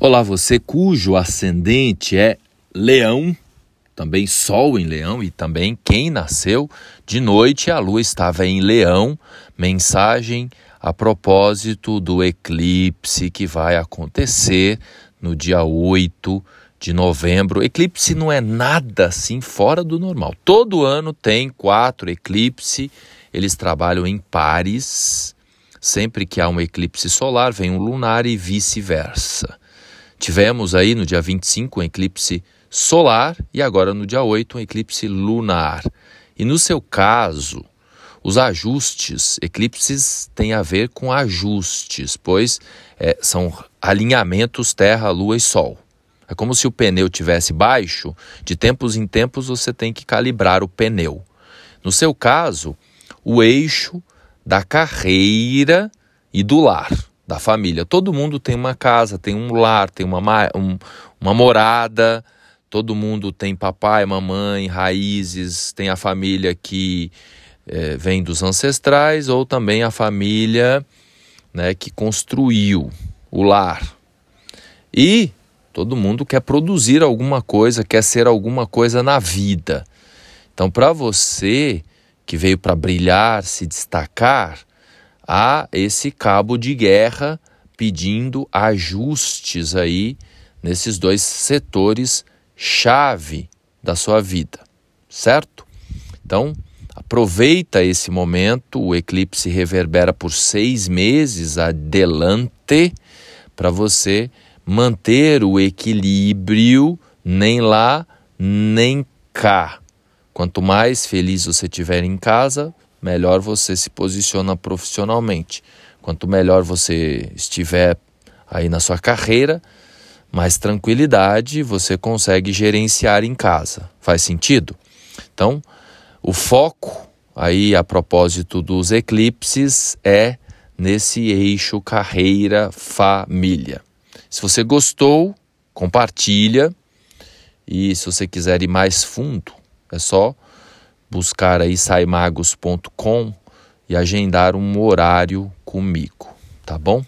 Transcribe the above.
Olá, você cujo ascendente é Leão, também Sol em Leão e também quem nasceu de noite a lua estava em Leão. Mensagem a propósito do eclipse que vai acontecer no dia 8 de novembro. Eclipse não é nada assim fora do normal. Todo ano tem quatro eclipses, eles trabalham em pares. Sempre que há um eclipse solar, vem um lunar e vice-versa. Tivemos aí no dia 25 um eclipse solar e agora no dia 8 um eclipse lunar. E no seu caso, os ajustes, eclipses têm a ver com ajustes, pois é, são alinhamentos Terra, Lua e Sol. É como se o pneu tivesse baixo, de tempos em tempos você tem que calibrar o pneu. No seu caso, o eixo da carreira e do lar da família. Todo mundo tem uma casa, tem um lar, tem uma, um, uma morada, todo mundo tem papai, mamãe, raízes, tem a família que é, vem dos ancestrais ou também a família né, que construiu o lar. E todo mundo quer produzir alguma coisa, quer ser alguma coisa na vida. Então, para você que veio para brilhar, se destacar, há esse cabo de guerra pedindo ajustes aí nesses dois setores chave da sua vida, certo? Então, aproveita esse momento, o eclipse reverbera por seis meses adelante para você manter o equilíbrio nem lá nem cá. Quanto mais feliz você estiver em casa, melhor você se posiciona profissionalmente. Quanto melhor você estiver aí na sua carreira, mais tranquilidade você consegue gerenciar em casa. Faz sentido? Então, o foco aí a propósito dos eclipses é nesse eixo carreira família. Se você gostou, compartilha e se você quiser ir mais fundo, é só buscar aí saimagos.com e agendar um horário comigo, tá bom?